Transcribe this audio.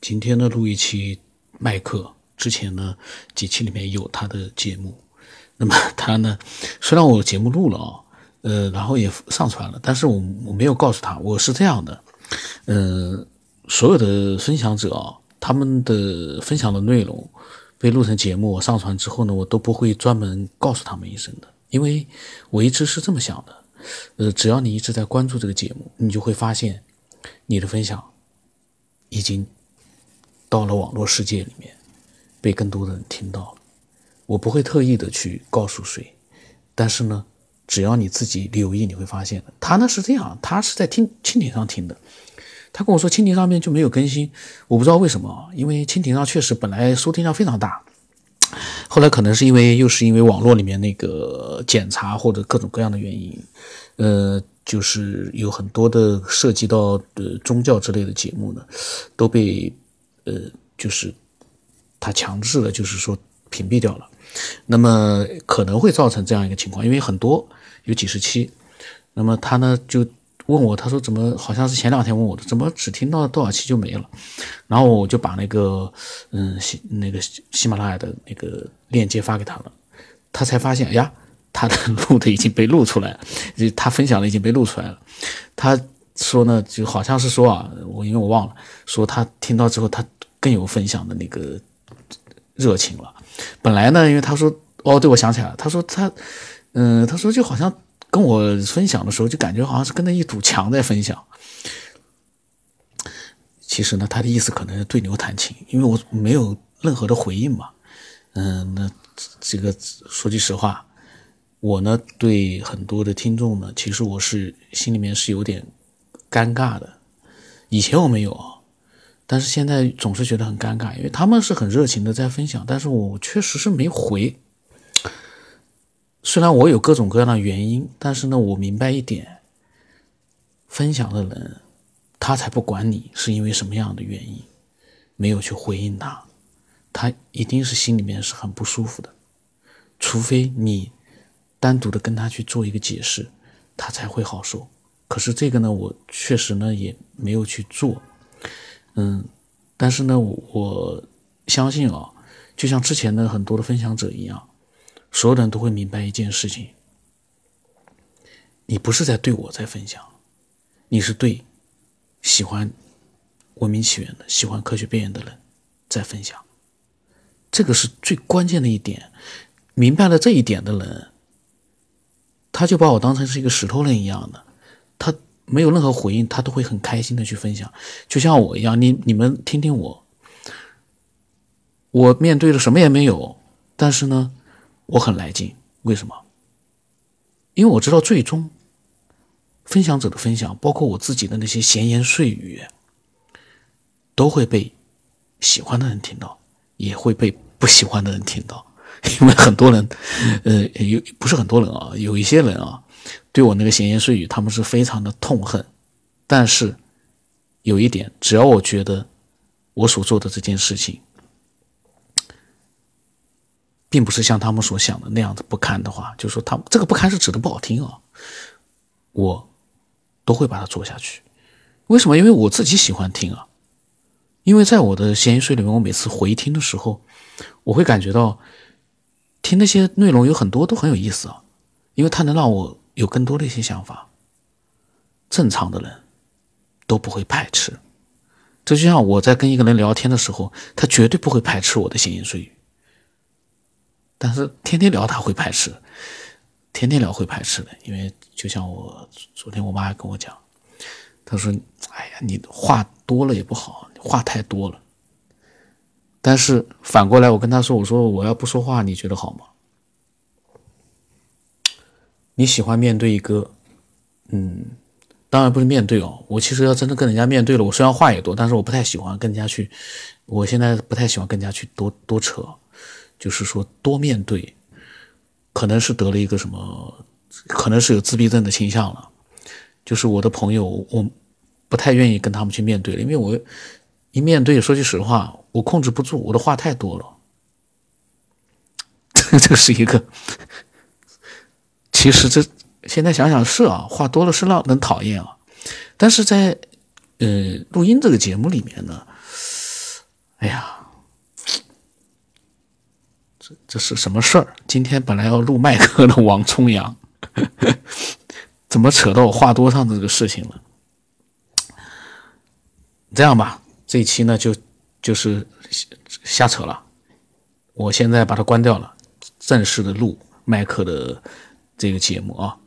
今天呢录一期麦克，之前呢几期里面有他的节目。那么他呢，虽然我节目录了啊，呃，然后也上传了，但是我我没有告诉他，我是这样的，呃，所有的分享者啊，他们的分享的内容被录成节目，我上传之后呢，我都不会专门告诉他们一声的，因为我一直是这么想的，呃，只要你一直在关注这个节目，你就会发现你的分享已经到了网络世界里面，被更多的人听到了。我不会特意的去告诉谁，但是呢，只要你自己留意，你会发现。他呢是这样，他是在听蜻蜓上听的。他跟我说蜻蜓上面就没有更新，我不知道为什么，因为蜻蜓上确实本来收听量非常大，后来可能是因为又是因为网络里面那个检查或者各种各样的原因，呃，就是有很多的涉及到的宗教之类的节目呢，都被呃就是他强制的，就是说屏蔽掉了。那么可能会造成这样一个情况，因为很多有几十期，那么他呢就问我，他说怎么好像是前两天问我的，怎么只听到多少期就没了？然后我就把那个嗯喜那个喜马拉雅的那个链接发给他了，他才发现，哎呀，他的录的已经被录出来了，他分享的已经被录出来了。他说呢，就好像是说啊，我因为我忘了，说他听到之后，他更有分享的那个热情了。本来呢，因为他说哦，对我想起来了，他说他，嗯，他说就好像跟我分享的时候，就感觉好像是跟那一堵墙在分享。其实呢，他的意思可能是对牛弹琴，因为我没有任何的回应嘛。嗯，那这个说句实话，我呢对很多的听众呢，其实我是心里面是有点尴尬的。以前我没有啊。但是现在总是觉得很尴尬，因为他们是很热情的在分享，但是我确实是没回。虽然我有各种各样的原因，但是呢，我明白一点，分享的人他才不管你是因为什么样的原因没有去回应他，他一定是心里面是很不舒服的，除非你单独的跟他去做一个解释，他才会好受。可是这个呢，我确实呢也没有去做。嗯，但是呢，我相信啊，就像之前的很多的分享者一样，所有人都会明白一件事情：你不是在对我在分享，你是对喜欢文明起源的、喜欢科学边缘的人在分享。这个是最关键的一点。明白了这一点的人，他就把我当成是一个石头人一样的，他。没有任何回应，他都会很开心的去分享，就像我一样。你你们听听我，我面对的什么也没有，但是呢，我很来劲。为什么？因为我知道最终分享者的分享，包括我自己的那些闲言碎语，都会被喜欢的人听到，也会被不喜欢的人听到。因为很多人，呃，有不是很多人啊，有一些人啊。对我那个闲言碎语，他们是非常的痛恨。但是有一点，只要我觉得我所做的这件事情，并不是像他们所想的那样子不堪的话，就说他这个不堪是指的不好听啊，我都会把它做下去。为什么？因为我自己喜欢听啊。因为在我的闲言碎里面，我每次回听的时候，我会感觉到听那些内容有很多都很有意思啊，因为它能让我。有更多的一些想法，正常的人都不会排斥。这就像我在跟一个人聊天的时候，他绝对不会排斥我的闲言碎语。但是天天聊他会排斥，天天聊会排斥的。因为就像我昨天我妈还跟我讲，她说：“哎呀，你话多了也不好，话太多了。”但是反过来，我跟她说：“我说我要不说话，你觉得好吗？”你喜欢面对一个，嗯，当然不是面对哦。我其实要真的跟人家面对了，我虽然话也多，但是我不太喜欢跟人家去。我现在不太喜欢跟人家去多多扯，就是说多面对，可能是得了一个什么，可能是有自闭症的倾向了。就是我的朋友，我不太愿意跟他们去面对了，因为我一面对，说句实话，我控制不住，我的话太多了。这是一个。其实这现在想想是啊，话多了是让人讨厌啊。但是在呃录音这个节目里面呢，哎呀，这这是什么事儿？今天本来要录麦克的王重阳，怎么扯到我话多上的这个事情了？这样吧，这一期呢就就是瞎扯了。我现在把它关掉了，正式的录麦克的这个节目啊。